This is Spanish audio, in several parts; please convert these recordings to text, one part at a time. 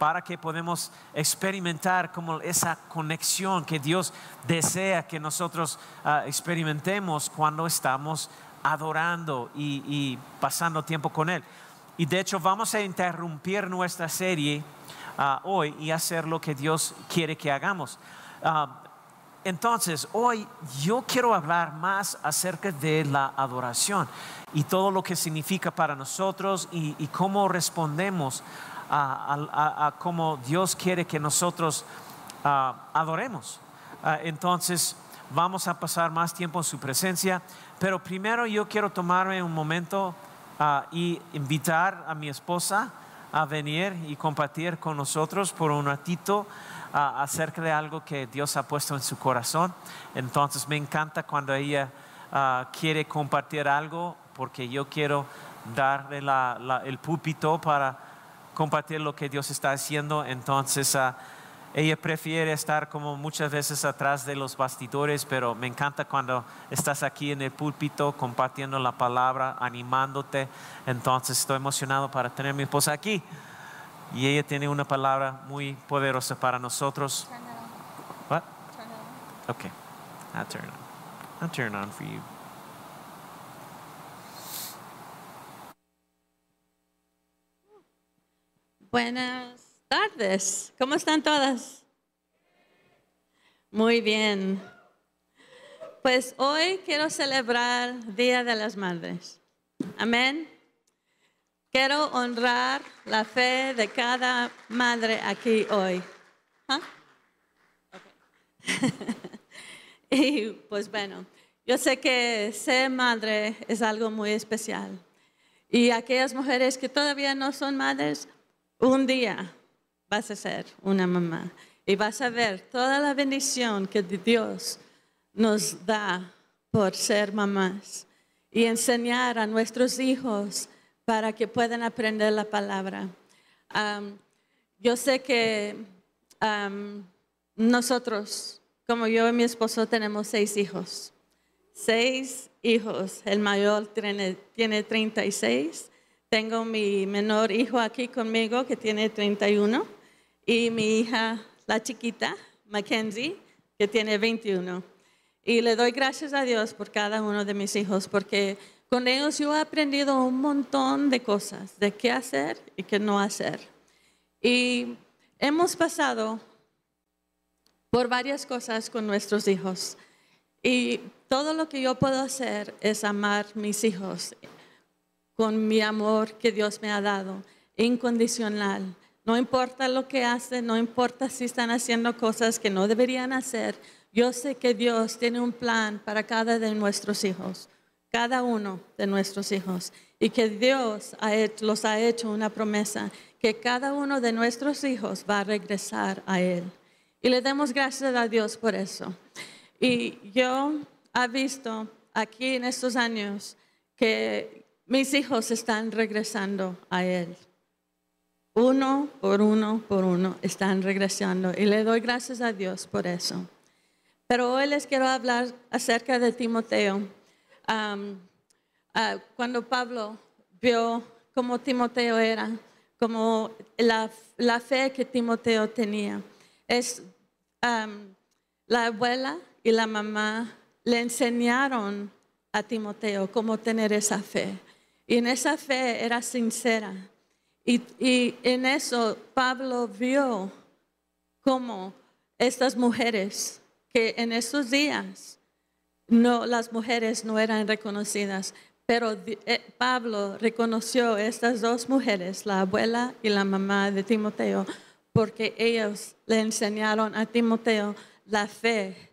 para que podamos experimentar como esa conexión que Dios desea que nosotros ah, experimentemos cuando estamos adorando y, pasando tiempo con Él. Y de hecho vamos a interrumpir nuestra serie hoy y hacer lo que Dios quiere que hagamos. Entonces, hoy yo quiero hablar más acerca de la adoración y todo lo que significa para nosotros y, cómo respondemos a, cómo Dios quiere que nosotros adoremos. entonces, vamos a pasar más tiempo en su presencia, pero primero yo quiero tomarme un momento y invitar a mi esposa a venir y compartir con nosotros por un ratito acerca de algo que Dios ha puesto en su corazón. Entonces me encanta cuando ella ah, quiere compartir algo porque yo quiero darle el púlpito para compartir lo que Dios está haciendo. Entonces ah, ella prefiere estar como muchas veces atrás de los bastidores, pero me encanta cuando estás aquí en el púlpito compartiendo la palabra, animándote. Entonces estoy emocionado para tener a mi esposa aquí y ella tiene una palabra muy poderosa para nosotros. What? Okay, I'll turn on. I'll turn on for you. Buenas tardes. ¿Cómo están todas? Muy bien. Pues hoy quiero celebrar Día de las Madres. Amén. Quiero honrar la fe de cada madre aquí hoy. ¿Ah? y pues bueno, yo sé que ser madre es algo muy especial. Y aquellas mujeres que todavía no son madres, un día vas a ser una mamá y vas a ver toda la bendición que Dios nos da por ser mamás y enseñar a nuestros hijos para que puedan aprender la palabra. yo sé que nosotros, como yo y mi esposo, tenemos seis hijos. Seis hijos. El mayor tiene, tiene 36. Tengo mi menor hijo aquí conmigo que tiene 31. Y mi hija, la chiquita, Mackenzie, que tiene 21. Y le doy gracias a Dios por cada uno de mis hijos porque con ellos yo he aprendido un montón de cosas, de qué hacer y qué no hacer. Y hemos pasado por varias cosas con nuestros hijos. Y todo lo que yo puedo hacer es amar mis hijos con mi amor que Dios me ha dado, incondicional. No importa lo que hacen, no importa si están haciendo cosas que no deberían hacer. Yo sé que Dios tiene un plan para cada de nuestros hijos cada uno de nuestros hijos y que Dios los ha hecho una promesa que cada uno de nuestros hijos va a regresar a Él. Y le damos gracias a Dios por eso. Y yo he visto aquí en estos años que mis hijos están regresando a Él. Uno por uno por uno están regresando y le doy gracias a Dios por eso. Pero hoy les quiero hablar acerca de Timoteo Ah, cuando Pablo vio cómo Timoteo era, como la, la fe que Timoteo tenía, es la abuela y la mamá le enseñaron a Timoteo cómo tener esa fe. Y en esa fe era sincera. Y, en eso Pablo vio cómo estas mujeres que en esos días no, las mujeres no eran reconocidas, pero eh, Pablo reconoció estas dos mujeres, la abuela y la mamá de Timoteo, porque ellos le enseñaron a Timoteo la fe,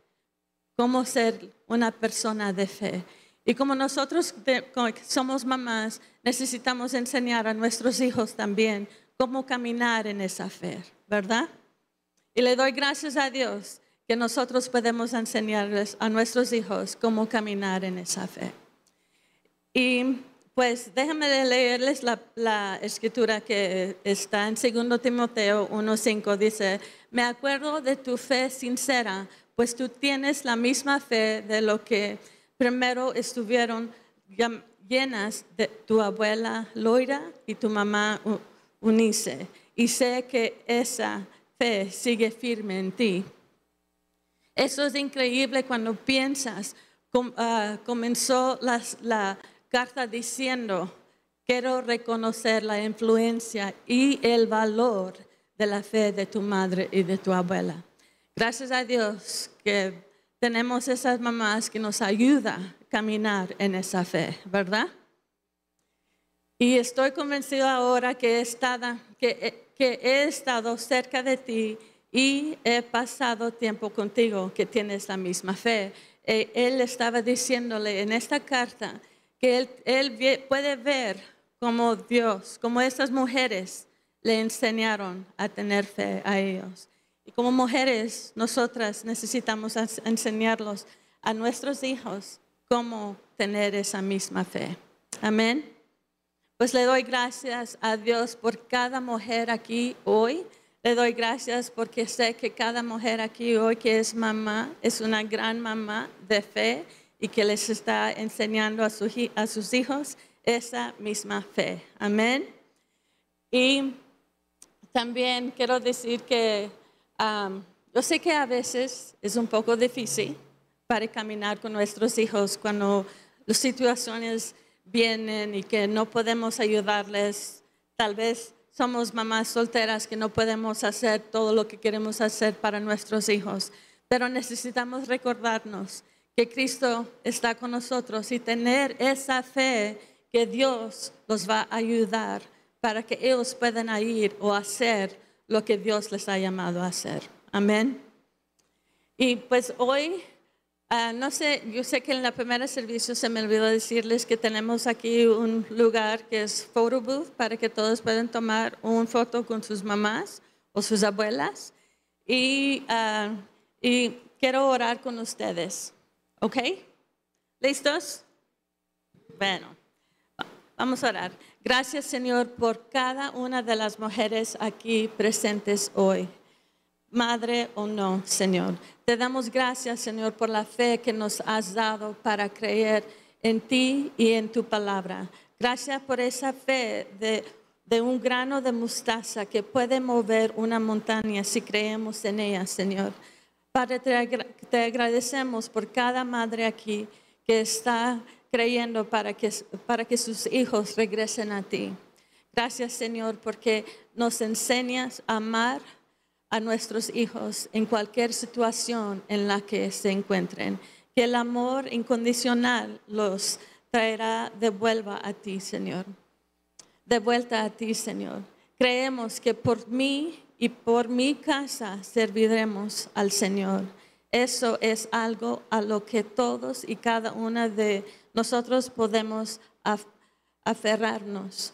cómo ser una persona de fe. Y como nosotros somos mamás, necesitamos enseñar a nuestros hijos también cómo caminar en esa fe, ¿verdad? Y le doy gracias a Dios que nosotros podemos enseñarles a nuestros hijos cómo caminar en esa fe. Y pues déjenme leerles la, la, escritura que está en 2 Timoteo 1.5. Dice, me acuerdo de tu fe sincera, pues tú tienes la misma fe de lo que primero estuvieron llenas de tu abuela Loira y tu mamá Unice. Y sé que esa fe sigue firme en ti. Eso es increíble cuando piensas, ah, comenzó la carta diciendo, quiero reconocer la influencia y el valor de la fe de tu madre y de tu abuela. Gracias a Dios que tenemos esas mamás que nos ayudan a caminar en esa fe, ¿verdad? Y estoy convencido ahora que he estado, que, que he estado cerca de ti y he pasado tiempo contigo, que tienes la misma fe. Eh, él estaba diciéndole en esta carta que él, él puede ver como Dios, como esas mujeres le enseñaron a tener fe a ellos. Y como mujeres, nosotras necesitamos enseñarlos a nuestros hijos cómo tener esa misma fe. Amén. Pues le doy gracias a Dios por cada mujer aquí hoy. Le doy gracias porque sé que cada mujer aquí hoy que es mamá es una gran mamá de fe y que les está enseñando a, sus hijos esa misma fe. Amén. Y también quiero decir que yo sé que a veces es un poco difícil para caminar con nuestros hijos cuando las situaciones vienen y que no podemos ayudarles. Tal vez somos mamás solteras que no podemos hacer todo lo que queremos hacer para nuestros hijos, pero necesitamos recordarnos que Cristo está con nosotros y tener esa fe que Dios los va a ayudar para que ellos puedan ir o hacer lo que Dios les ha llamado a hacer. Amén. Y pues hoy, ah, no sé, yo sé que en la primera servicio se me olvidó decirles que tenemos aquí un lugar que es photo booth para que todos puedan tomar una foto con sus mamás o sus abuelas. Y, ah, y quiero orar con ustedes. ¿Ok? ¿Listos? Bueno, vamos a orar. Gracias Señor por cada una de las mujeres aquí presentes hoy. Madre o no, Señor. Te damos gracias, Señor, por la fe que nos has dado para creer en ti y en tu palabra. Gracias por esa fe de, de un grano de mostaza que puede mover una montaña si creemos en ella, Señor. Padre, te agradecemos por cada madre aquí que está creyendo para que, para que sus hijos regresen a ti. Gracias Señor porque nos enseñas a amar a nuestros hijos en cualquier situación en la que se encuentren. Que el amor incondicional los traerá de vuelta a ti, Señor. De vuelta a ti, Señor. Creemos que por mí y por mi casa serviremos al Señor. Eso es algo a lo que todos y cada una de nosotros podemos aferrarnos,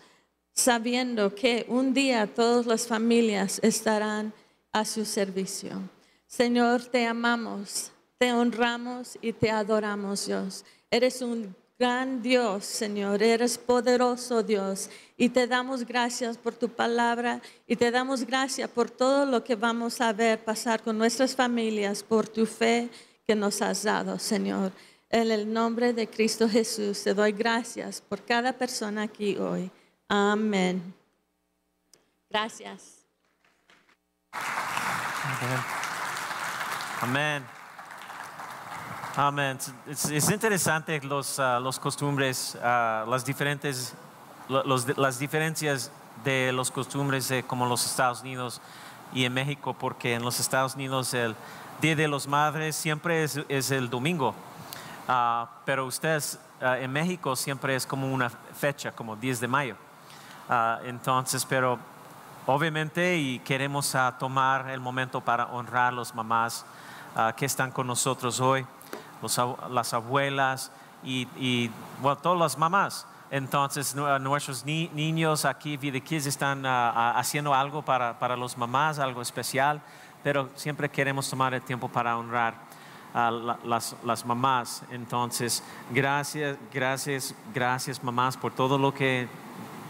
sabiendo que un día todas las familias estarán a su servicio. Señor, te amamos, te honramos y te adoramos, Dios. Eres un gran Dios, Señor, eres poderoso Dios. Y te damos gracias por tu palabra y te damos gracias por todo lo que vamos a ver pasar con nuestras familias, por tu fe que nos has dado, Señor. En el nombre de Cristo Jesús te doy gracias por cada persona aquí hoy. Amén. Gracias. Amén. Es, interesante los, uh, los costumbres, uh, las, diferentes, los, las diferencias de los costumbres de como los Estados Unidos y en México, porque en los Estados Unidos el Día de los Madres siempre es, es el domingo, uh, pero ustedes en México siempre es como una fecha, como 10 de mayo. entonces, pero obviamente y queremos tomar el momento para honrar a las mamás que están con nosotros hoy las abuelas y, bueno, todas las mamás. Entonces nuestros niños aquí, Vida Kids, están ah, ah, haciendo algo para, para los mamás, algo especial. pero siempre queremos tomar el tiempo para honrar a la- las, las mamás. Entonces, gracias, gracias, gracias mamás por todo lo que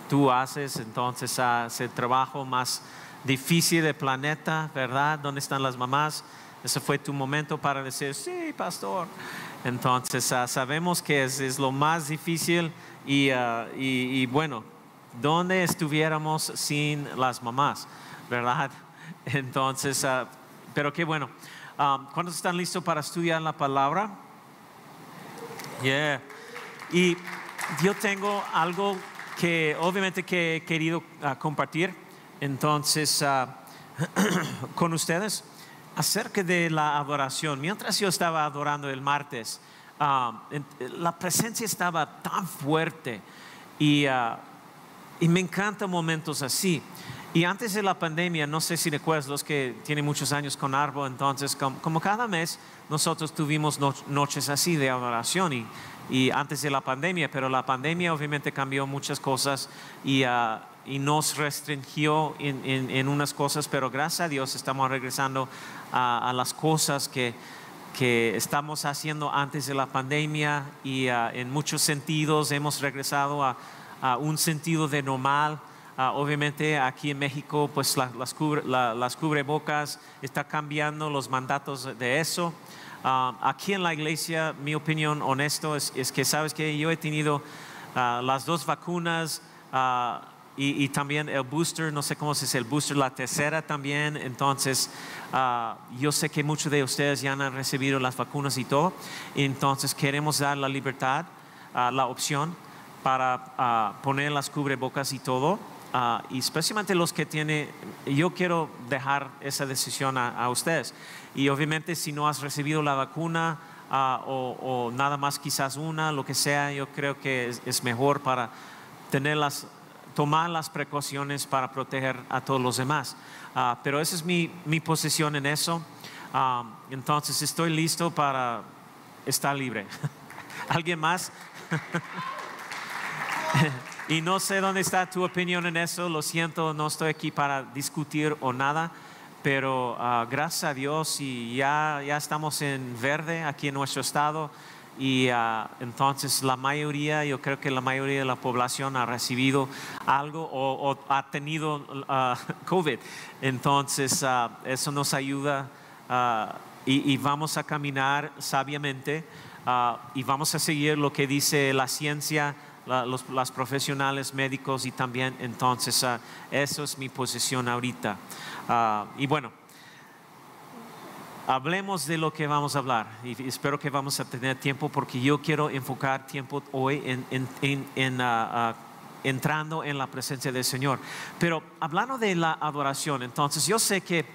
tú haces. Entonces, ah, es el trabajo más difícil del planeta, ¿verdad? ¿Dónde están las mamás? Ese fue tu momento para decir, sí, pastor. Entonces, ah, sabemos que es, lo más difícil y, ah, y- bueno, ¿dónde estuviéramos sin las mamás? ¿Verdad? Entonces, ah, pero qué bueno. Um, ¿Cuántos están listos para estudiar la palabra? Yeah. Y yo tengo algo que obviamente que he querido compartir entonces con ustedes acerca de la adoración. Mientras yo estaba adorando el martes, en- la presencia estaba tan fuerte y, ah, y me encantan momentos así. Y antes de la pandemia, no sé si recuerdas los que tienen muchos años con Arbo, entonces com- como, cada mes nosotros tuvimos no- noches así de adoración y, y antes de la pandemia, pero la pandemia obviamente cambió muchas cosas y, ah, y nos restringió en- en unas cosas, pero gracias a Dios estamos regresando a, a las cosas que, que estamos haciendo antes de la pandemia y ah, en muchos sentidos hemos regresado a, a un sentido de normal. Ah, obviamente aquí en México pues la- las, cubre- la- las cubrebocas está cambiando los mandatos de eso. Ah, aquí en la iglesia mi opinión honesto es, es que sabes que yo he tenido las dos vacunas y, también el booster, no sé cómo se dice el booster, la tercera también. Entonces, ah, yo sé que muchos de ustedes ya han recibido las vacunas y todo. Entonces, queremos dar la libertad, ah, la opción para ah, poner las cubrebocas y todo. Y especialmente los que tienen, yo quiero dejar esa decisión a, ustedes. Y obviamente si no has recibido la vacuna o, o nada más quizás una, lo que sea, yo creo que es, es mejor para tener las, tomar las precauciones para proteger a todos los demás. Ah, pero esa es mi, mi posición en eso. Ah, entonces estoy listo para estar libre. ¿Alguien más? Y no sé dónde está tu opinión en eso, lo siento, no estoy aquí para discutir o nada, pero ah, gracias a Dios y ya, ya estamos en verde aquí en nuestro estado y ah, entonces la mayoría, yo creo que la mayoría de la población ha recibido algo o, ha tenido ah, COVID, entonces ah, eso nos ayuda y, vamos a caminar sabiamente y vamos a seguir lo que dice la ciencia los las profesionales médicos y también entonces eso es mi posición ahorita. Ah, y bueno hablemos de lo que vamos a hablar y espero que vamos a tener tiempo porque yo quiero enfocar tiempo hoy en, en- en- en, ah, ah, entrando en la presencia del Señor pero hablando de la adoración entonces yo sé que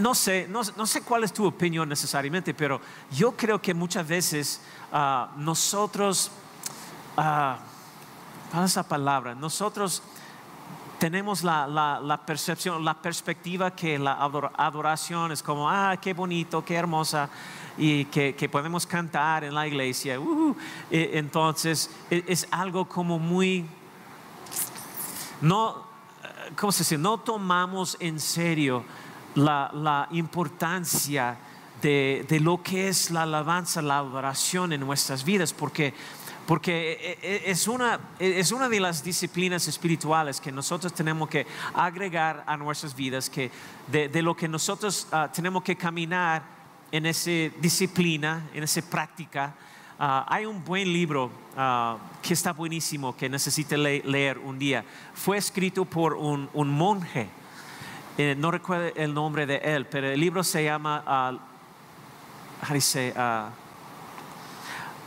no sé, no, no sé cuál es tu opinión necesariamente, pero yo creo que muchas veces ah, nosotros, ¿cuál es la palabra? Nosotros tenemos la, la- percepción, la perspectiva que la ador- adoración es como, ah, qué bonito, qué hermosa, y que, que podemos cantar en la iglesia. ujú. E- Entonces, e- es algo como muy, no, eh, ¿cómo se dice? No tomamos en serio la, la importancia de, de lo que es la alabanza, la adoración en nuestras vidas, porque, porque e- e- es una, es una de las disciplinas espirituales que nosotros tenemos que agregar a nuestras vidas, que de, de lo que nosotros ah, tenemos que caminar en esa disciplina, en esa práctica. Ah, hay un buen libro ah, que está buenísimo, que necesite le- leer un día. Fue escrito por un, un monje. Eh, no recuerdo el nombre de él, pero el libro se llama, ah, how do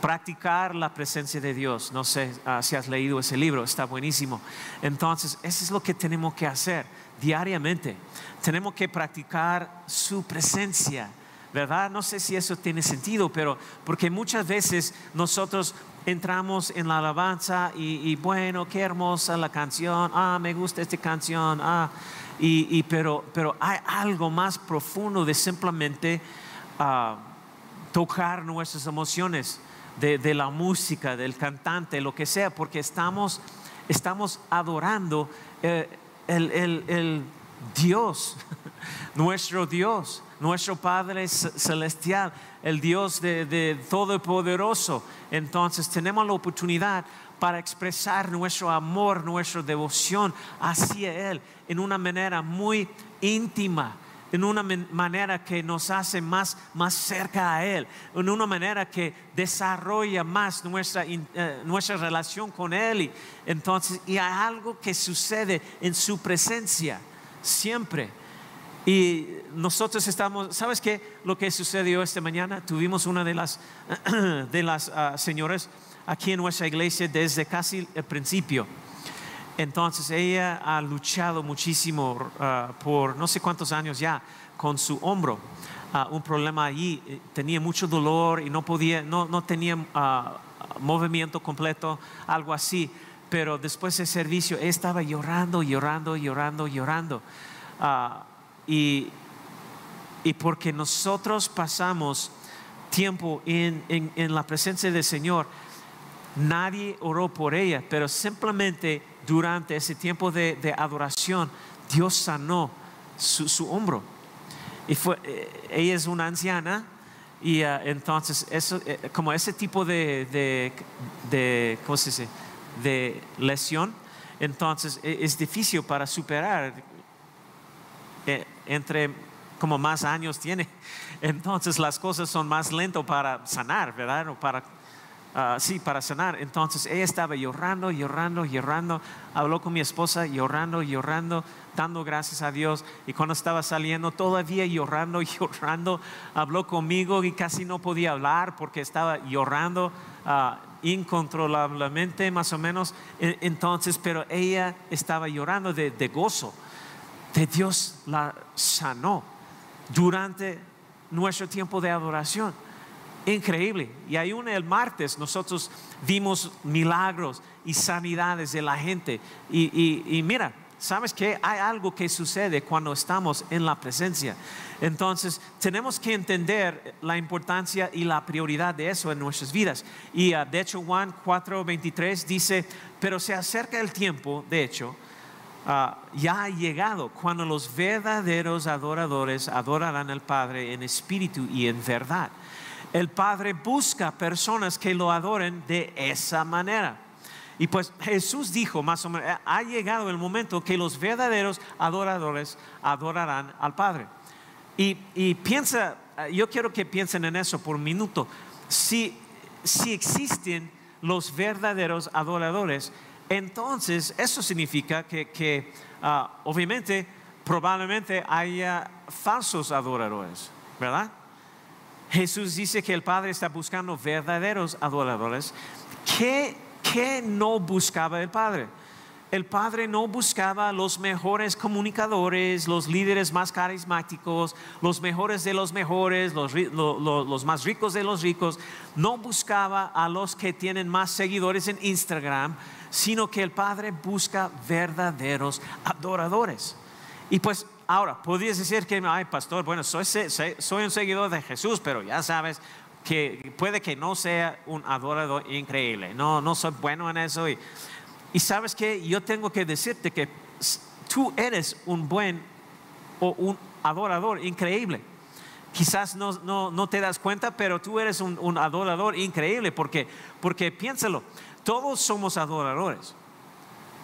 Practicar la presencia de Dios. No sé ah, si has leído ese libro, está buenísimo. Entonces, eso es lo que tenemos que hacer diariamente. Tenemos que practicar su presencia, ¿verdad? No sé si eso tiene sentido, pero porque muchas veces nosotros entramos en la alabanza y, bueno, qué hermosa la canción, ah, me gusta esta canción, ah, y, y pero, pero hay algo más profundo de simplemente ah, tocar nuestras emociones de, de la música, del cantante, lo que sea, porque estamos, estamos adorando eh, el, el- el Dios, nuestro Dios, nuestro Padre Celestial, el Dios de, de Todopoderoso. Entonces tenemos la oportunidad para expresar nuestro amor, nuestra devoción hacia Él en una manera muy íntima, en una manera que nos hace más, más cerca a Él, en una manera que desarrolla más nuestra, eh, nuestra relación con Él. Y, entonces, y hay algo que sucede en su presencia, siempre. Y nosotros estamos, ¿sabes qué? Lo que sucedió esta mañana, tuvimos una de las, de las uh, señoras aquí en nuestra iglesia desde casi el principio. Entonces ella ha luchado muchísimo ah, por no sé cuántos años ya con su hombro. Ah, un problema allí, eh, tenía mucho dolor y no podía, no, no tenía ah, movimiento completo, algo así. Pero después del servicio estaba llorando, llorando, llorando, llorando. y, y porque nosotros pasamos tiempo en, en la presencia del Señor, Nadie oró por ella, pero simplemente durante ese tiempo de, adoración, Dios sanó su, hombro. Y fue, eh, ella es una anciana y ah, entonces eso, eh, como ese tipo de, de, ¿cómo se dice? de lesión, entonces e, es difícil para superar. Eh, entre como más años tiene, entonces las cosas son más lentas para sanar, ¿verdad? O para Ah, sí, para sanar. Entonces ella estaba llorando, llorando, llorando. Habló con mi esposa, llorando, llorando, dando gracias a Dios. Y cuando estaba saliendo, todavía llorando, llorando, habló conmigo y casi no podía hablar porque estaba llorando uh, incontrolablemente, más o menos. E, entonces, pero ella estaba llorando de, de gozo. De Dios la sanó durante nuestro tiempo de adoración. Increíble. Y aún el martes nosotros vimos milagros y sanidades de la gente. Y, mira, ¿sabes que Hay algo que sucede cuando estamos en la presencia. Entonces, tenemos que entender la importancia y la prioridad de eso en nuestras vidas. Y uh, de hecho, Juan 4:23 dice, pero se acerca el tiempo, de hecho, uh, ya ha llegado cuando los verdaderos adoradores adorarán al Padre en espíritu y en verdad el Padre busca personas que lo adoren de esa manera. Y pues Jesús dijo más o menos, ha llegado el momento que los verdaderos adoradores adorarán al Padre. Y, piensa, yo quiero que piensen en eso por un minuto. Si, si existen los verdaderos adoradores, entonces eso significa que, ah, obviamente probablemente haya falsos adoradores, ¿verdad? Jesús dice que el Padre está buscando verdaderos adoradores. ¿Qué, no buscaba el Padre? El Padre no buscaba los mejores comunicadores, los líderes más carismáticos, los mejores de los mejores, los, los, más ricos de los ricos. No buscaba a los que tienen más seguidores en Instagram, sino que el Padre busca verdaderos adoradores. Y pues Ahora, podrías decir que, ay, pastor, bueno, soy, soy un seguidor de Jesús, pero ya sabes que puede que no sea un adorador increíble. No, no soy bueno en eso. Y, sabes que yo tengo que decirte que tú eres un buen o un adorador increíble. Quizás no, no, no te das cuenta, pero tú eres un, un adorador increíble porque, porque piénsalo, todos somos adoradores.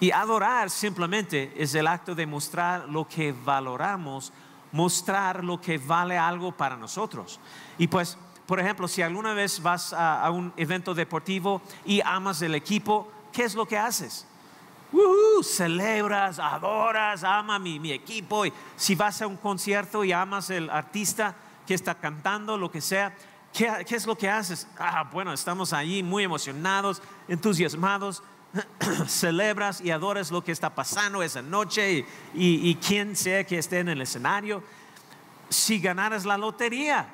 Y adorar simplemente es el acto de mostrar lo que valoramos, mostrar lo que vale algo para nosotros. Y pues, por ejemplo, si alguna vez vas a, un evento deportivo y amas el equipo, ¿qué es lo que haces? celebras, adoras, ama mi, mi equipo. Y si vas a un concierto y amas el artista que está cantando, lo que sea, ¿qué, qué es lo que haces? Ah, bueno, estamos allí muy emocionados, entusiasmados celebras y adoras lo que está pasando esa noche y, quien sea que esté en el escenario. Si ganaras la lotería,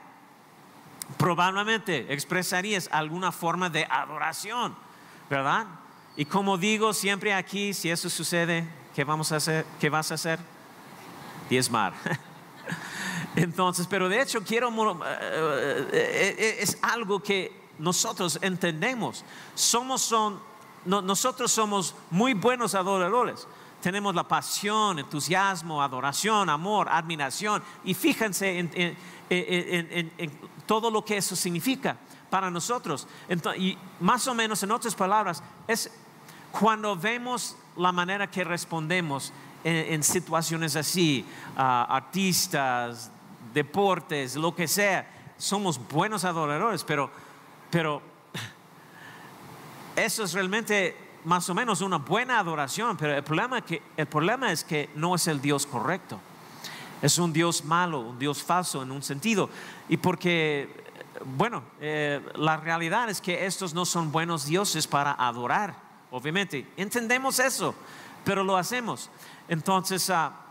probablemente expresarías alguna forma de adoración, ¿verdad? Y como digo siempre aquí, si eso sucede, ¿qué vamos a hacer? ¿Qué vas a hacer? Diezmar. Entonces, pero de hecho quiero, eh, eh, eh, es algo que nosotros entendemos. Somos son nosotros somos muy buenos adoradores. tenemos la pasión, entusiasmo, adoración, amor, admiración. Y fíjense en, todo lo que eso significa para nosotros. y más o menos, en otras palabras, es cuando vemos la manera que respondemos en, situaciones así, artistas, deportes, lo que sea, somos buenos adoradores, pero, pero eso es realmente más o menos una buena adoración, pero el problema, que, el problema es que no es el Dios correcto. Es un Dios malo, un Dios falso en un sentido. Y porque, bueno, eh, la realidad es que estos no son buenos dioses para adorar, obviamente. Entendemos eso, pero lo hacemos. Entonces, ah,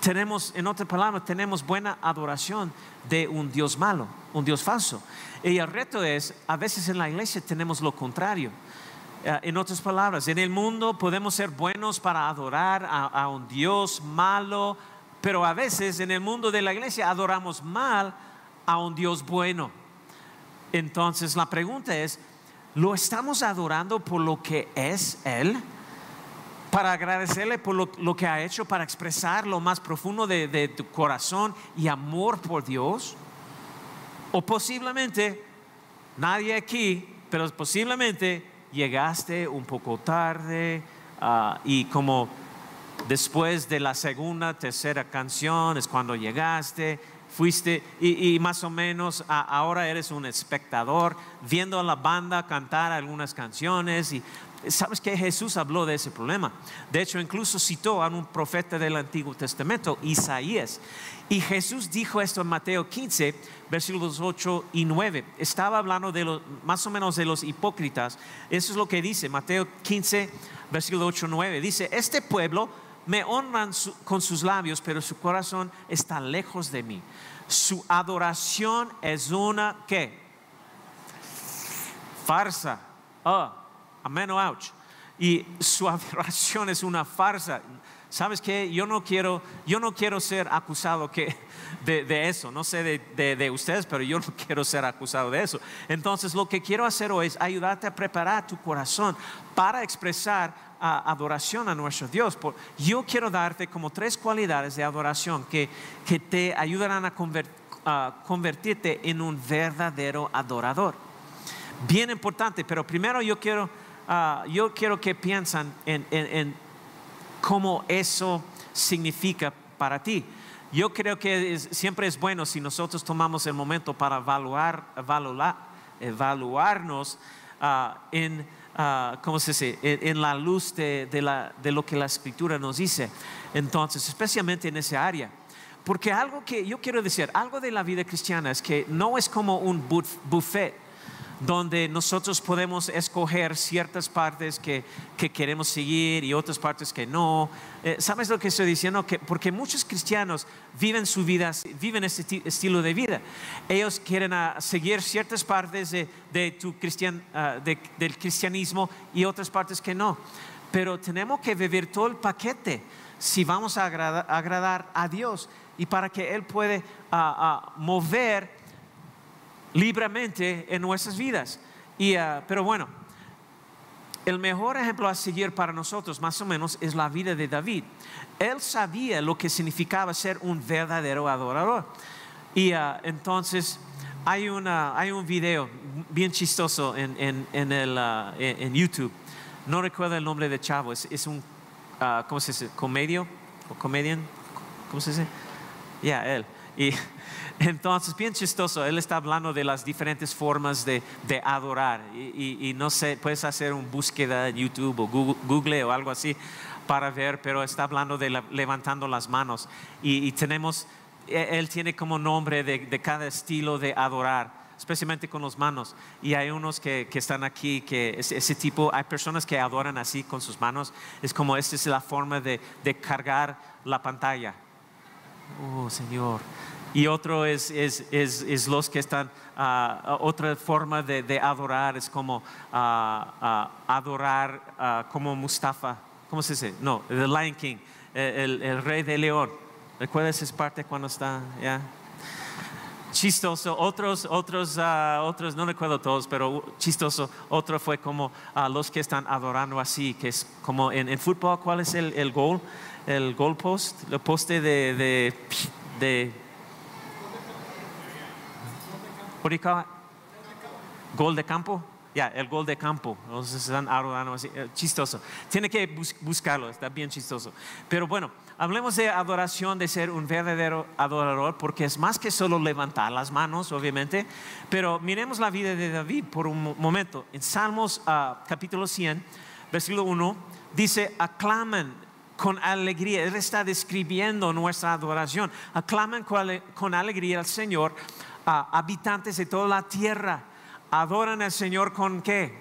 tenemos, en otras palabras, tenemos buena adoración de un Dios malo, un Dios falso. Y el reto es, a veces en la iglesia tenemos lo contrario. Eh, en otras palabras, en el mundo podemos ser buenos para adorar a, un Dios malo, pero a veces en el mundo de la iglesia adoramos mal a un Dios bueno. Entonces la pregunta es, ¿lo estamos adorando por lo que es Él? Para agradecerle por lo, que ha hecho, para expresar lo más profundo de tu corazón y amor por Dios. O posiblemente, nadie aquí, pero posiblemente llegaste un poco tarde ah, y como después de la segunda, tercera canción es cuando llegaste, fuiste y, más o menos ahora eres un espectador viendo a la banda cantar algunas canciones y sabes que Jesús habló de ese problema. De hecho, incluso citó a un profeta del Antiguo Testamento, Isaías. Y Jesús dijo esto en Mateo 15, versículos 8 y 9. Estaba hablando de los, más o menos de los hipócritas. Eso es lo que dice Mateo 15, versículo 8 y 9. Dice, este pueblo me honran con sus labios, pero su corazón está lejos de mí. Su adoración es una, ¿qué? Farsa. Oh, amén ouch. Y su adoración es una farsa. ¿Sabes qué? Yo no quiero, yo no quiero ser acusado que, de, eso. No sé de, de, ustedes, pero yo no quiero ser acusado de eso. Entonces, lo que quiero hacer hoy es ayudarte a preparar tu corazón para expresar adoración a nuestro Dios. Yo quiero darte como tres cualidades de adoración que, que te ayudarán a, convertirte en un verdadero adorador. Bien importante, pero primero yo quiero, ah, yo quiero que piensen en, cómo eso significa para ti. Yo creo que siempre es bueno si nosotros tomamos el momento para evaluar, evaluarnos ah, en, uh, ¿cómo se dice? En, la luz de, de, lo que la escritura nos dice. Entonces, especialmente en esa área. Porque algo que yo quiero decir, algo de la vida cristiana es que no es como un buffet donde nosotros podemos escoger ciertas partes que, queremos seguir y otras partes que no. Eh, ¿Sabes lo que estoy diciendo? Que, porque muchos cristianos viven su vida, viven este estilo de vida. Ellos quieren ah, seguir ciertas partes de, tu cristian, ah, del cristianismo y otras partes que no. Pero tenemos que vivir todo el paquete si vamos a agradar, a Dios y para que Él puede ah, mover libremente en nuestras vidas. Y, ah, pero bueno, el mejor ejemplo a seguir para nosotros, más o menos, es la vida de David. Él sabía lo que significaba ser un verdadero adorador. Y ah, entonces hay, una, hay un video bien chistoso en, en, el, ah, en, YouTube. No recuerdo el nombre de Chavo, es, es un, ¿cómo se dice? ¿Comedio? ¿O comedian? ¿Cómo se dice? Ya, él. entonces, bien chistoso, él está hablando de las diferentes formas de, adorar. Y, no sé, puedes hacer una búsqueda en YouTube o Google, o algo así para ver, pero está hablando de levantando las manos. Y, tenemos, e, él tiene como nombre de, cada estilo de adorar especialmente con las manos. Y hay unos que, están aquí, que ese tipo, hay personas que adoran así con sus manos. Es como, esta es la forma de, de cargar la pantalla. Oh, Señor y otro es, es, es, los que están, uh, otra forma de, de, adorar es como uh, uh, adorar como Mustafa, ¿cómo se dice? No, The Lion King, el, el, rey de león. ¿Recuerdas esa parte cuando está? chistoso. Otros, otros, ah, otros, no recuerdo todos, pero chistoso. Otro fue como los que están adorando así, que es como en, fútbol, ¿cuál es el, el gol? El goal post, el poste de, de Gol de campo. Ya, el gol de campo. Entonces adorando así. Eh, chistoso. Tiene que buscarlo, está bien chistoso. Pero bueno, hablemos de adoración, de ser un verdadero adorador, porque es más que solo levantar las manos, obviamente. Pero miremos la vida de David por un momento. En Salmos ah, capítulo 100, versículo 1, dice, aclaman con alegría. Él está describiendo nuestra adoración. Aclaman con alegría al Señor, habitantes de toda la tierra adoran al Señor con qué?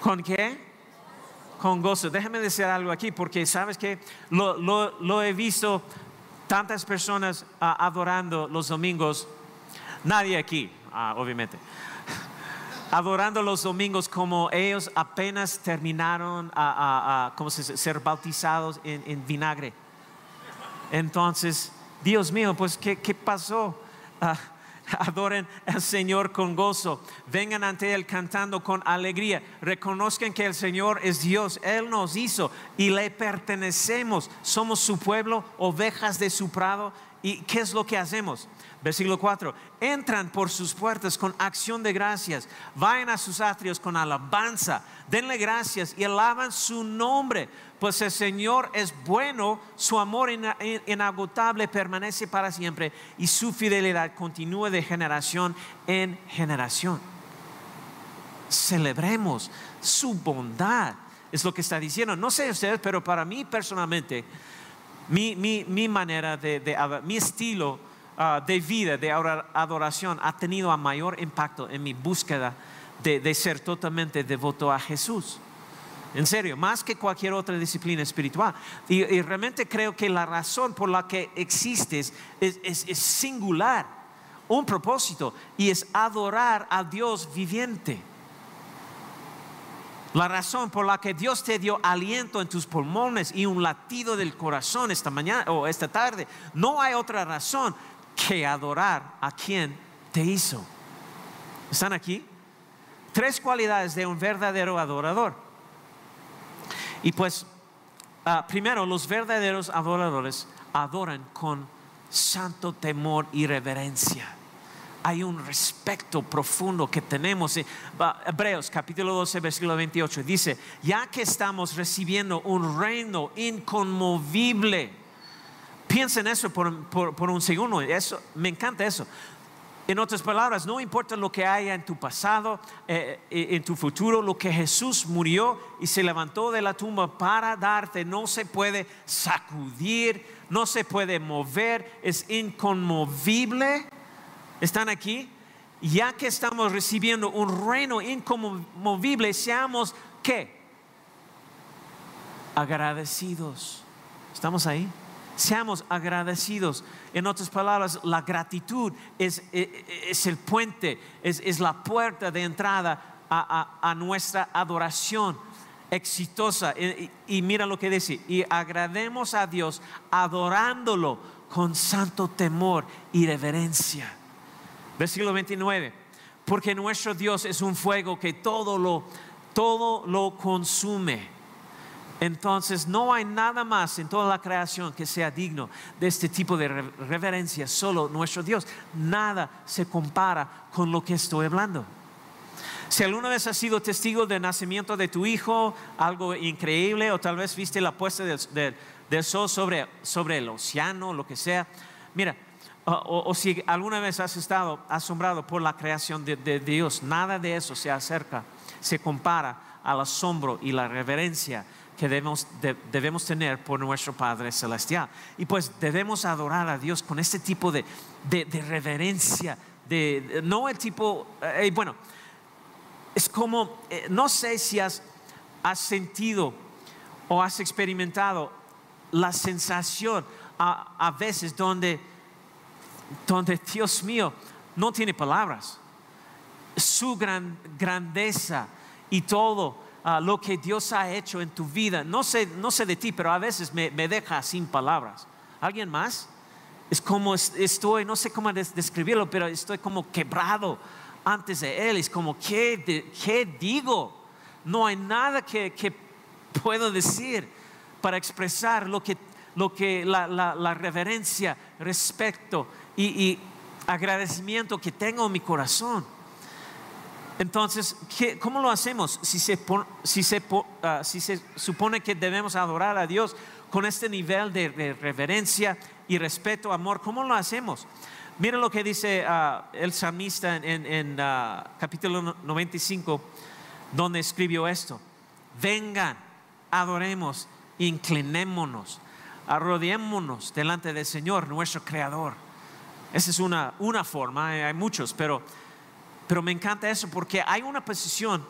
¿Con qué? Con gozo. Déjame decir algo aquí, porque sabes que lo, he visto tantas personas ah, adorando los domingos, nadie aquí, ah, obviamente, adorando los domingos como ellos apenas terminaron a, ser bautizados en, vinagre. Entonces, Dios mío, pues, ¿qué, qué pasó? Adoren al Señor con gozo, vengan ante Él cantando con alegría, reconozcan que el Señor es Dios, Él nos hizo y le pertenecemos, somos su pueblo, ovejas de su prado. ¿Y qué es lo que hacemos? Versículo 4, entran por sus puertas con acción de gracias, vayan a sus atrios con alabanza, denle gracias y alaban su nombre, pues el Señor es bueno, su amor inagotable permanece para siempre y su fidelidad continúa de generación en generación. Celebremos su bondad, es lo que está diciendo. No sé ustedes, pero para mí personalmente, mi, manera de, mi estilo ah, de vida, de adoración, ha tenido a mayor impacto en mi búsqueda de, ser totalmente devoto a Jesús. En serio, más que cualquier otra disciplina espiritual. Y, realmente creo que la razón por la que existes es, singular, un propósito, y es adorar a Dios viviente. La razón por la que Dios te dio aliento en tus pulmones y un latido del corazón esta mañana o esta tarde, no hay otra razón que adorar a quien te hizo. ¿Están aquí? Tres cualidades de un verdadero adorador. Y pues, ah, primero, los verdaderos adoradores adoran con santo temor y reverencia. Hay un respeto profundo que tenemos. Hebreos capítulo 12, versículo 28 dice, ya que estamos recibiendo un reino inconmovible, piensen eso por, por un segundo, eso, me encanta eso. En otras palabras, no importa lo que haya en tu pasado, eh, eh, en tu futuro, lo que Jesús murió y se levantó de la tumba para darte, no se puede sacudir, no se puede mover, es inconmovible. ¿Están aquí? Ya que estamos recibiendo un reino inconmovible, seamos qué? Agradecidos. ¿Estamos ahí? Seamos agradecidos. En otras palabras, la gratitud es, e, e, es el puente, es, es, la puerta de entrada a, a, nuestra adoración exitosa. Y, y, mira lo que dice, y agrademos a Dios adorándolo con santo temor y reverencia. Versículo 29, porque nuestro Dios es un fuego que todo lo, todo lo consume. Entonces no hay nada más en toda la creación que sea digno de este tipo de reverencia, solo nuestro Dios. Nada se compara con lo que estoy hablando. Si alguna vez has sido testigo del nacimiento de tu hijo, algo increíble, o tal vez viste la puesta del, sol sobre, sobre, el océano, lo que sea, mira, o, si alguna vez has estado asombrado por la creación de, Dios, nada de eso se acerca, se compara al asombro y la reverencia que debemos, tener por nuestro Padre Celestial. Y pues debemos adorar a Dios con este tipo de, reverencia, de, no el tipo, eh, bueno, es como, eh, no sé si has, sentido o has experimentado la sensación a veces donde, donde, Dios mío, no tiene palabras. Su gran, grandeza y todo lo que Dios ha hecho en tu vida. No sé, no sé de ti, pero a veces me, deja sin palabras. ¿Alguien más? es como estoy, no sé cómo describirlo, pero estoy como quebrado antes de Él. Es como, ¿qué, qué digo? No hay nada que, que, puedo decir para expresar lo que, lo que la, la, reverencia, respeto y, agradecimiento que tengo en mi corazón. Entonces, ¿qué, ¿cómo lo hacemos? Si se, si, se, ah, si se supone que debemos adorar a Dios con este nivel de, reverencia y respeto, amor, ¿cómo lo hacemos? Miren lo que dice ah, el salmista en, ah, capítulo 95, donde escribió esto. Vengan, adoremos, inclinémonos, arrodémonos delante del Señor, nuestro Creador. Esa es una, una forma, hay muchos, pero, pero me encanta eso porque hay una posición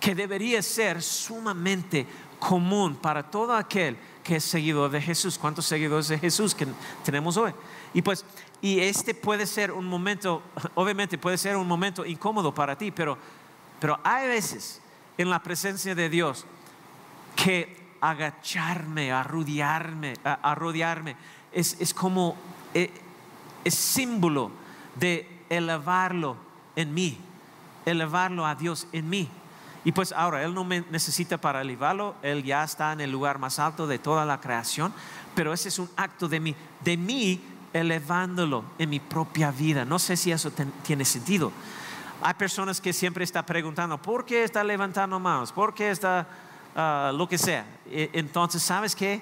que debería ser sumamente común para todo aquel que es seguidor de Jesús. ¿Cuántos seguidores de Jesús que tenemos hoy? Y pues, y este puede ser un momento, obviamente puede ser un momento incómodo para ti, pero, pero hay veces en la presencia de Dios que agacharme, arrodillarme, arrodillarme es, es como, es, es símbolo de elevarlo en mí, elevarlo a Dios en mí. Y pues ahora, Él no me necesita para elevarlo, Él ya está en el lugar más alto de toda la creación, pero ese es un acto de mí, de mí elevándolo en mi propia vida. No sé si eso tiene sentido. Hay personas que siempre están preguntando, ¿por qué está levantando manos? ¿Por qué está ah, lo que sea? E, entonces, ¿sabes qué?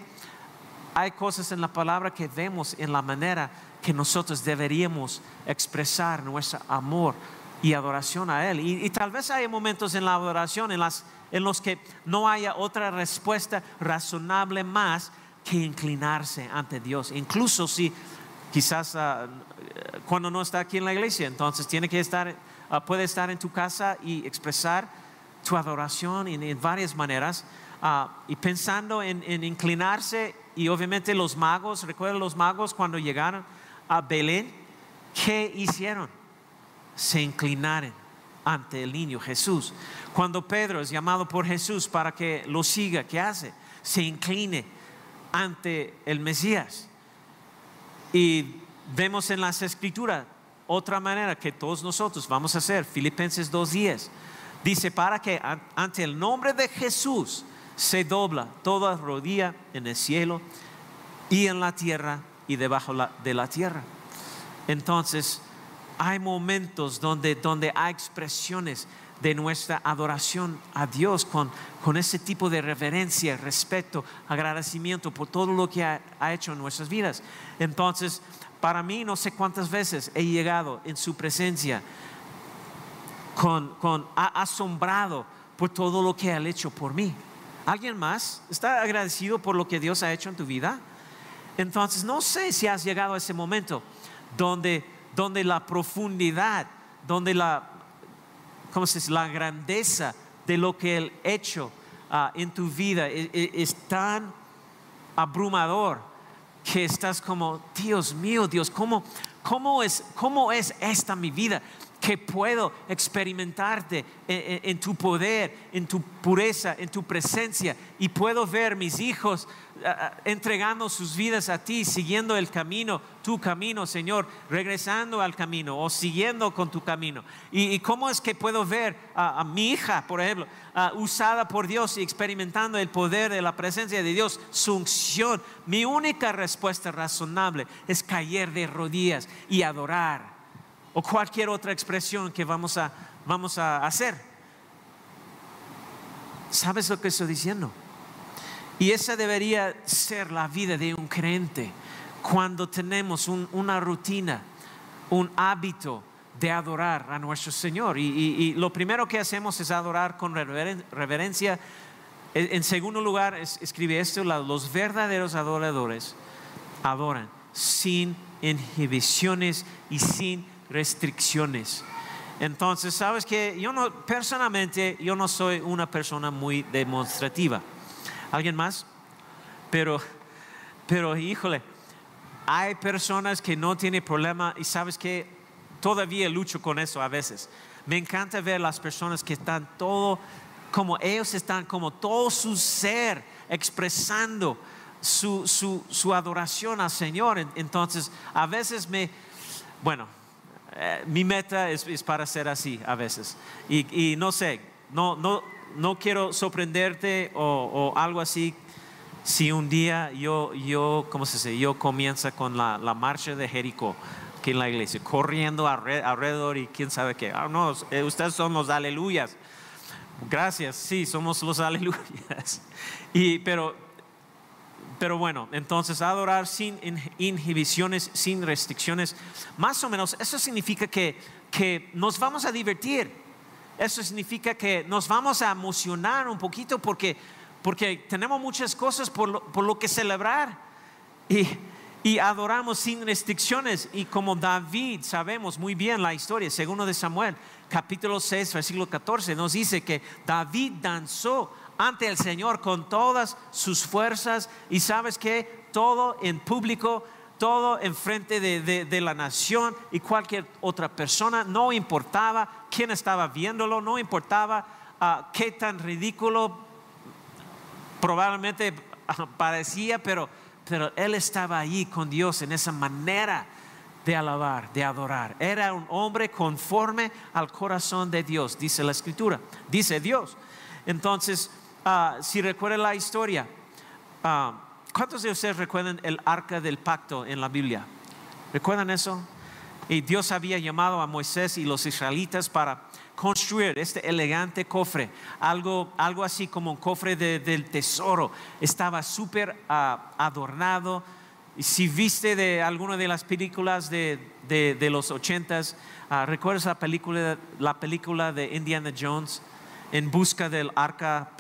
Hay cosas en la palabra que vemos en la manera que nosotros deberíamos expresar nuestro amor y adoración a Él. Y, tal vez hay momentos en la adoración en, las, en los que no haya otra respuesta razonable más que inclinarse ante Dios. Incluso si quizás ah, cuando no está aquí en la iglesia, entonces tiene que estar, ah, puede estar en tu casa y expresar tu adoración en, varias maneras. Ah, y pensando en, en, inclinarse, y obviamente los magos, recuerden los magos cuando llegaron a Belén, ¿qué hicieron? se inclinaron ante el niño Jesús. Cuando Pedro es llamado por Jesús para que lo siga, ¿qué hace? Se incline ante el Mesías. Y vemos en las escrituras otra manera que todos nosotros vamos a hacer. Filipenses 2.10 dice, para que ante el nombre de Jesús se dobla toda rodilla en el cielo y en la tierra y debajo de la tierra. Entonces, hay momentos donde, donde hay expresiones de nuestra adoración a Dios con, con ese tipo de reverencia, respeto, agradecimiento por todo lo que ha, hecho en nuestras vidas. Entonces, para mí no sé cuántas veces he llegado en su presencia con, con asombrado por todo lo que ha hecho por mí. ¿Alguien más está agradecido por lo que Dios ha hecho en tu vida? Entonces, no sé si has llegado a ese momento donde donde la profundidad, donde la, ¿cómo se la grandeza de lo que ha hecho ah, en tu vida es, e, es, tan abrumador que estás como, Dios mío, Dios, ¿cómo, cómo, es, cómo es esta mi vida? Que puedo experimentarte en, tu poder, en tu pureza, en tu presencia y puedo ver mis hijos entregando sus vidas a ti, siguiendo el camino, tu camino, Señor, regresando al camino o siguiendo con tu camino. ¿Y, cómo es que puedo ver a, mi hija, por ejemplo, usada por Dios y experimentando el poder de la presencia de Dios, su unción? Mi única respuesta razonable es caer de rodillas y adorar o cualquier otra expresión que vamos a, vamos a hacer. ¿Sabes lo que estoy diciendo? Y esa debería ser la vida de un creyente cuando tenemos una rutina, un hábito de adorar a nuestro Señor. Y, lo primero que hacemos es adorar con reverencia. En segundo lugar, escribe esto, los verdaderos adoradores adoran sin inhibiciones y sin restricciones. Entonces, sabes que yo no, personalmente, yo no soy una persona muy demostrativa. ¿Alguien más? Pero, pero, híjole, hay personas que no tienen problema y sabes que todavía lucho con eso a veces. Me encanta ver las personas que están todo, como ellos están, como todo su ser expresando su, su, su adoración al Señor. Entonces, a veces me, bueno, eh, mi meta es, para ser así a veces. Y, no sé, no, no, no quiero sorprenderte o, o, algo así. Si un día yo, yo ¿cómo se dice? Yo comienza con la, la marcha de Jericó aquí en la iglesia, corriendo alrededor y quién sabe qué. Ah, no, eh, ustedes son los aleluyas. Gracias, sí, somos los aleluyas. Y, pero, pero bueno, entonces adorar sin inhibiciones, sin restricciones, más o menos eso significa que, que nos vamos a divertir. Eso significa que nos vamos a emocionar un poquito porque, porque tenemos muchas cosas por lo, por lo que celebrar. Y, y adoramos sin restricciones. Y como David, sabemos muy bien la historia, segundo de Samuel, capítulo 6, versículo 14, nos dice que David danzó ante el Señor con todas sus fuerzas y sabes que todo en público, todo en frente de, la nación y cualquier otra persona, no importaba quién estaba viéndolo, no importaba uh, qué tan ridículo probablemente parecía, pero pero él estaba allí con Dios en esa manera de alabar, de adorar. Era un hombre conforme al corazón de Dios, dice la escritura, dice Dios. Entonces, uh, si recuerdan la historia, uh, ¿cuántos de ustedes recuerdan el arca del pacto en la Biblia? ¿Recuerdan eso? Y Dios había llamado a Moisés y los israelitas para construir este elegante cofre, algo, algo así como un cofre del tesoro. Estaba súper ah, adornado. Si viste de alguna de las películas de, de, los ochentas, uh, ¿recuerdas la película, la película de Indiana Jones en busca del arca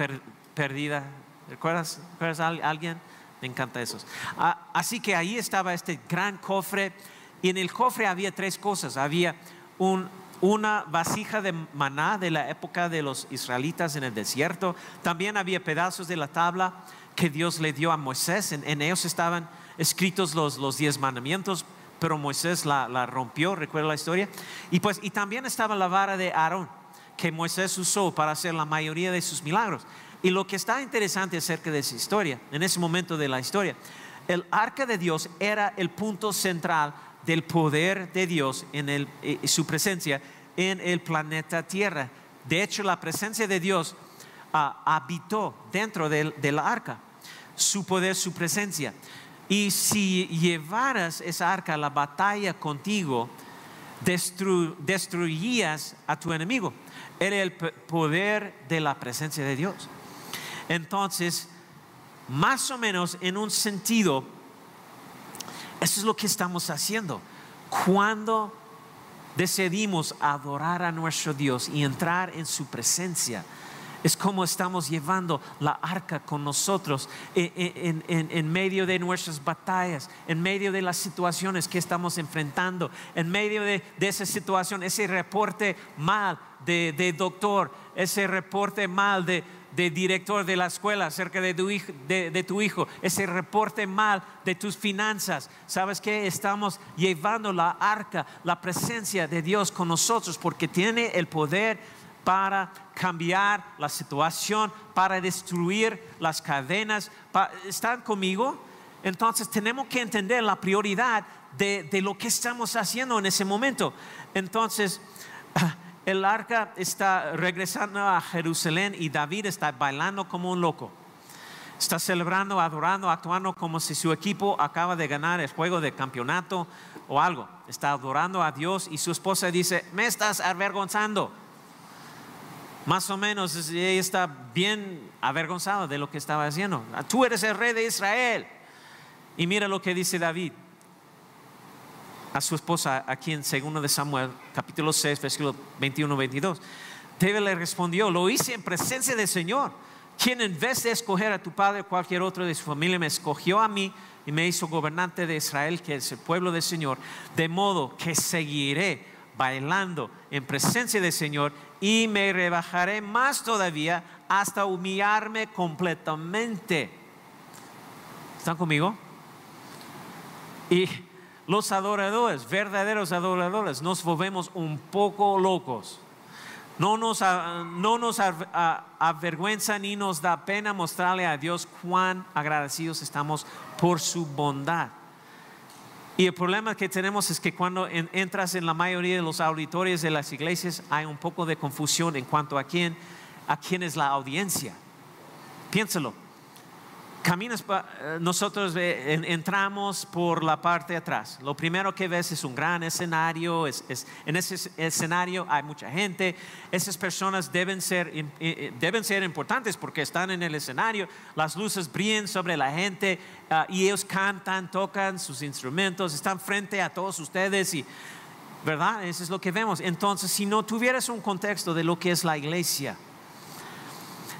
perdida? ¿Recuerdas, ¿Recuerdas a alguien? Me encanta eso. Ah, así que ahí estaba este gran cofre y en el cofre había tres cosas. Había un una vasija de maná de la época de los israelitas en el desierto. También había pedazos de la tabla que Dios le dio a Moisés. En, ellos estaban escritos los, los, diez mandamientos, pero Moisés la, rompió, recuerda la historia. Y, pues, y también estaba la vara de Aarón, que Moisés usó para hacer la mayoría de sus milagros. Y lo que está interesante acerca de esa historia, en ese momento de la historia, el arca de Dios era el punto central del poder de Dios en eh, su presencia en el planeta Tierra. De hecho, la presencia de Dios ah, habitó dentro del, de la arca, su poder, su presencia. Y si llevaras esa arca a la batalla contigo, destruías a tu enemigo. Era el poder de la presencia de Dios. Entonces, más o menos en un sentido, eso es lo que estamos haciendo. Cuando decidimos adorar a nuestro Dios y entrar en su presencia, es como estamos llevando la arca con nosotros en, medio de nuestras batallas, en medio de las situaciones que estamos enfrentando, en medio de, esa situación, ese reporte mal de doctor, ese reporte mal de, de director de la escuela acerca de tu, hijo, de, tu hijo, ese reporte mal de tus finanzas. ¿Sabes que Estamos llevando la arca, la presencia de Dios con nosotros porque tiene el poder para cambiar la situación, para destruir las cadenas. ¿Están conmigo? Entonces tenemos que entender la prioridad de, de lo que estamos haciendo en ese momento. Entonces, el arca está regresando a Jerusalén y David está bailando como un loco. Está celebrando, adorando, actuando como si su equipo acaba de ganar el juego de campeonato o algo. Está adorando a Dios y su esposa dice, me estás avergonzando. Más o menos ella está bien avergonzada de lo que estaba haciendo. Tú eres el rey de Israel. Y mira lo que dice David a su esposa aquí en 2 de Samuel, capítulo 6, versículo 21-22. David le respondió, lo hice en presencia del Señor, quien en vez de escoger a tu padre o cualquier otro de su familia, me escogió a mí y me hizo gobernante de Israel, que es el pueblo del Señor, de modo que seguiré bailando en presencia del Señor y me rebajaré más todavía hasta humillarme completamente. ¿Están conmigo? Y los adoradores, verdaderos adoradores, nos volvemos un poco locos No nos, no nos avergüenza ni nos da pena mostrarle a Dios cuán agradecidos estamos por su bondad. Y el problema que tenemos es que cuando entras en la mayoría de los auditorios de las iglesias hay un poco de confusión en cuanto a quién, a quién es la audiencia. Piénselo caminas, eh, nosotros entramos por la parte de atrás. Lo primero que ves es un gran escenario, es, en ese escenario hay mucha gente. Esas personas deben ser, deben ser importantes porque están en el escenario, las luces brillan sobre la gente ah, y ellos cantan, tocan sus instrumentos, están frente a todos ustedes y, ¿verdad? Eso es lo que vemos. Entonces, si no tuvieras un contexto de lo que es la iglesia,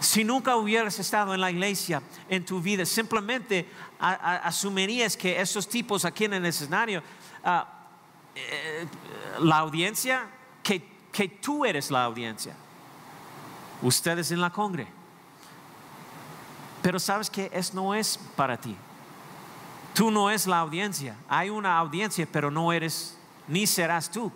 si nunca hubieras estado en la iglesia en tu vida, simplemente asumirías que esos tipos aquí en el escenario, ah, eh, la audiencia, que, que, tú eres la audiencia, ustedes en la congre. Pero sabes que eso no es para ti. Tú no es la audiencia. Hay una audiencia, pero no eres ni serás tú.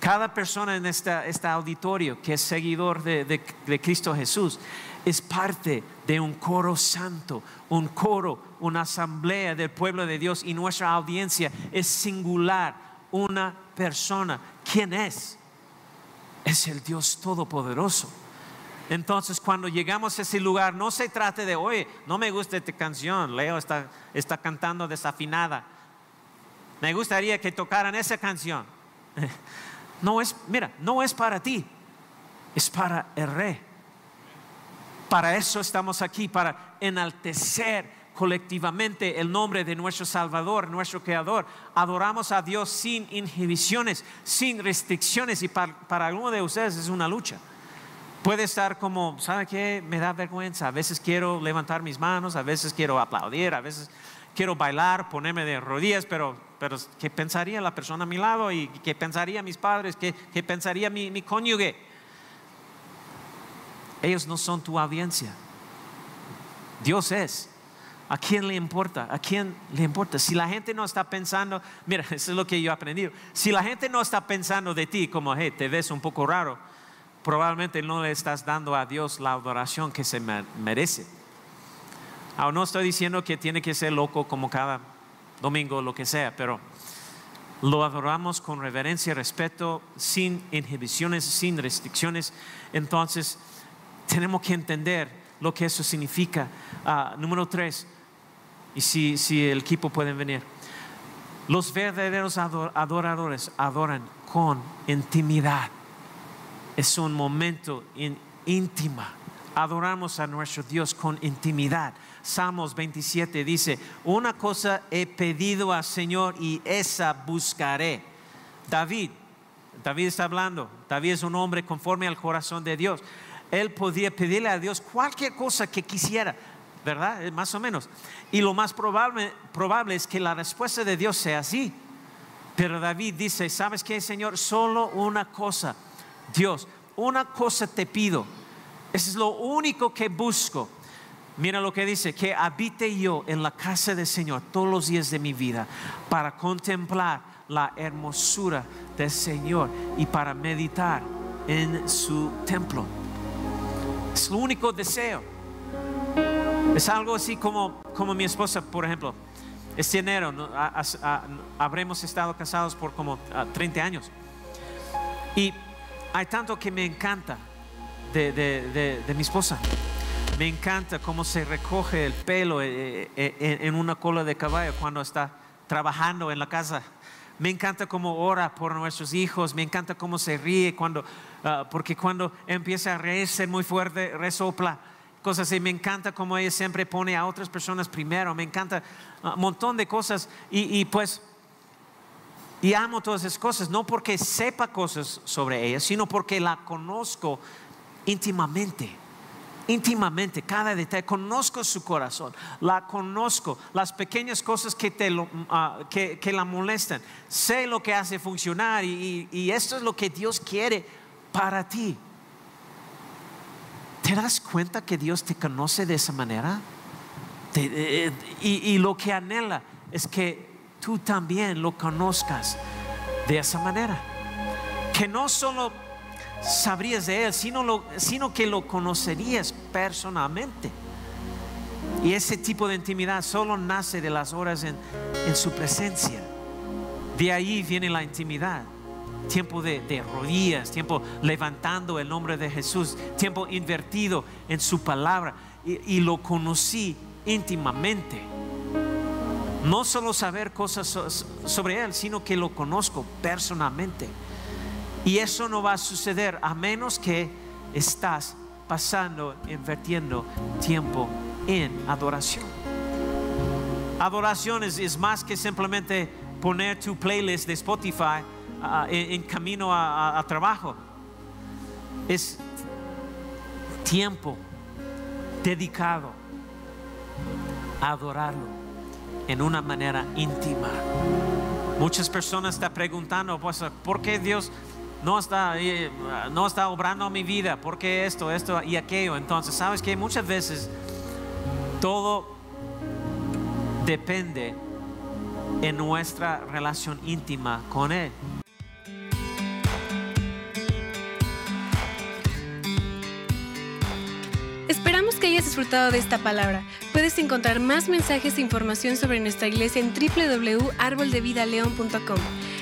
Cada persona en este auditorio que es seguidor de, Cristo Jesús es parte de un coro santo, un coro, una asamblea del pueblo de Dios y nuestra audiencia es singular, una persona. ¿Quién es? Es el Dios Todopoderoso. Entonces, cuando llegamos a ese lugar, no se trate de, oye, no me gusta esta canción, Leo está, está cantando desafinada. Me gustaría que tocaran esa canción. No es, mira, no es para ti, es para el rey. Para eso estamos aquí, para enaltecer colectivamente el nombre de nuestro Salvador, nuestro Creador. Adoramos a Dios sin inhibiciones, sin restricciones y para, alguno de ustedes es una lucha. Puede estar como, ¿sabe qué? Me da vergüenza. A veces quiero levantar mis manos, a veces quiero aplaudir, a veces quiero bailar, ponerme de rodillas, pero, pero ¿qué pensaría la persona a mi lado? ¿Y qué pensaría mis padres? ¿Qué, qué pensaría mi, mi cónyuge? Ellos no son tu audiencia. Dios es. ¿A quién le importa? ¿A quién le importa? Si la gente no está pensando, mira, eso es lo que yo he aprendido. Si la gente no está pensando de ti como, hey, te ves un poco raro, probablemente no le estás dando a Dios la adoración que se merece. Ahora no estoy diciendo que tiene que ser loco como cada domingo, lo que sea, pero lo adoramos con reverencia, respeto, sin inhibiciones, sin restricciones. Entonces, tenemos que entender lo que eso significa. Ah, número tres, y si, si el equipo puede venir, los verdaderos adoradores adoran con intimidad. Es un momento íntima. Adoramos a nuestro Dios con intimidad. Salmos 27 dice, una cosa he pedido al Señor y esa buscaré. David, David está hablando, David es un hombre conforme al corazón de Dios. Él podía pedirle a Dios cualquier cosa que quisiera, ¿verdad? Eh, más o menos. Y lo más probable, probable es que la respuesta de Dios sea así. Pero David dice, ¿sabes qué, Señor? Solo una cosa, Dios, una cosa te pido. Eso es lo único que busco Mira lo que dice, que habite yo en la casa del Señor todos los días de mi vida para contemplar la hermosura del Señor y para meditar en su templo. Es lo único deseo. Es algo así como, como mi esposa, por ejemplo. Este enero habremos estado casados por como 30 años. Y hay tanto que me encanta de mi esposa. Me encanta cómo se recoge el pelo eh, eh, eh, en una cola de caballo cuando está trabajando en la casa. Me encanta cómo ora por nuestros hijos. Me encanta cómo se ríe cuando, ah, porque cuando empieza a reírse muy fuerte, resopla. Cosas así. Me encanta cómo ella siempre pone a otras personas primero. Me encanta ah, un montón de cosas. Y, y pues, y amo todas esas cosas. No porque sepa cosas sobre ella, sino porque la conozco íntimamente íntimamente, cada detalle, conozco su corazón, la conozco, las pequeñas cosas que, te ah, que, la molestan, sé lo que hace funcionar y, esto es lo que Dios quiere para ti. ¿Te das cuenta que Dios te conoce de esa manera? y, y lo que anhela es que tú también lo conozcas de esa manera. Que no solo sabrías de Él, sino, lo, sino que lo conocerías personalmente. Y ese tipo de intimidad solo nace de las horas en, en su presencia. De ahí viene la intimidad. Tiempo de, de, rodillas, tiempo levantando el nombre de Jesús, tiempo invertido en su palabra. Y, y lo conocí íntimamente. No solo saber cosas sobre Él, sino que lo conozco personalmente. Y eso no va a suceder a menos que estás pasando, invirtiendo tiempo en adoración. Adoración es, más que simplemente poner tu playlist de Spotify uh, en, camino a trabajo. Es tiempo dedicado a adorarlo en una manera íntima. Muchas personas están preguntando, pues, ¿por qué Dios no está, no está obrando mi vida? ¿Por qué esto, esto y aquello? Entonces, sabes que muchas veces todo depende en nuestra relación íntima con Él. Esperamos que hayas disfrutado de esta palabra. Puedes encontrar más mensajes e información sobre nuestra iglesia en www.arboldevidaleon.com.